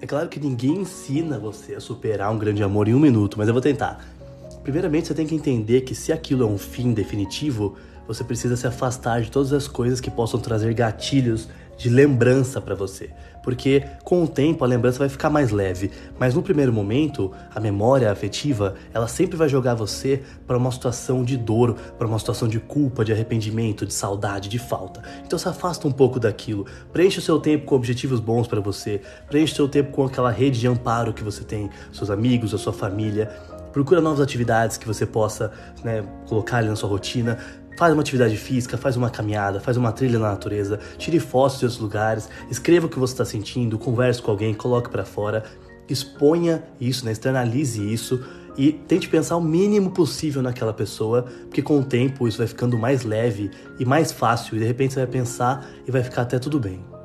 É claro que ninguém ensina você a superar um grande amor em um minuto, mas eu vou tentar. Primeiramente, você tem que entender que se aquilo é um fim definitivo, você precisa se afastar de todas as coisas que possam trazer gatilhos de lembrança para você. Porque com o tempo a lembrança vai ficar mais leve, mas no primeiro momento, a memória afetiva, ela sempre vai jogar você para uma situação de dor, para uma situação de culpa, de arrependimento, de saudade, de falta. Então se afasta um pouco daquilo, preenche o seu tempo com objetivos bons para você, preenche o seu tempo com aquela rede de amparo que você tem, seus amigos, a sua família. Procura novas atividades que você possa né, colocar ali na sua rotina. Faz uma atividade física, faz uma caminhada, faz uma trilha na natureza, tire fotos de outros lugares, escreva o que você está sentindo, converse com alguém, coloque para fora, exponha isso, né? externalize isso e tente pensar o mínimo possível naquela pessoa, porque com o tempo isso vai ficando mais leve e mais fácil e de repente você vai pensar e vai ficar até tudo bem.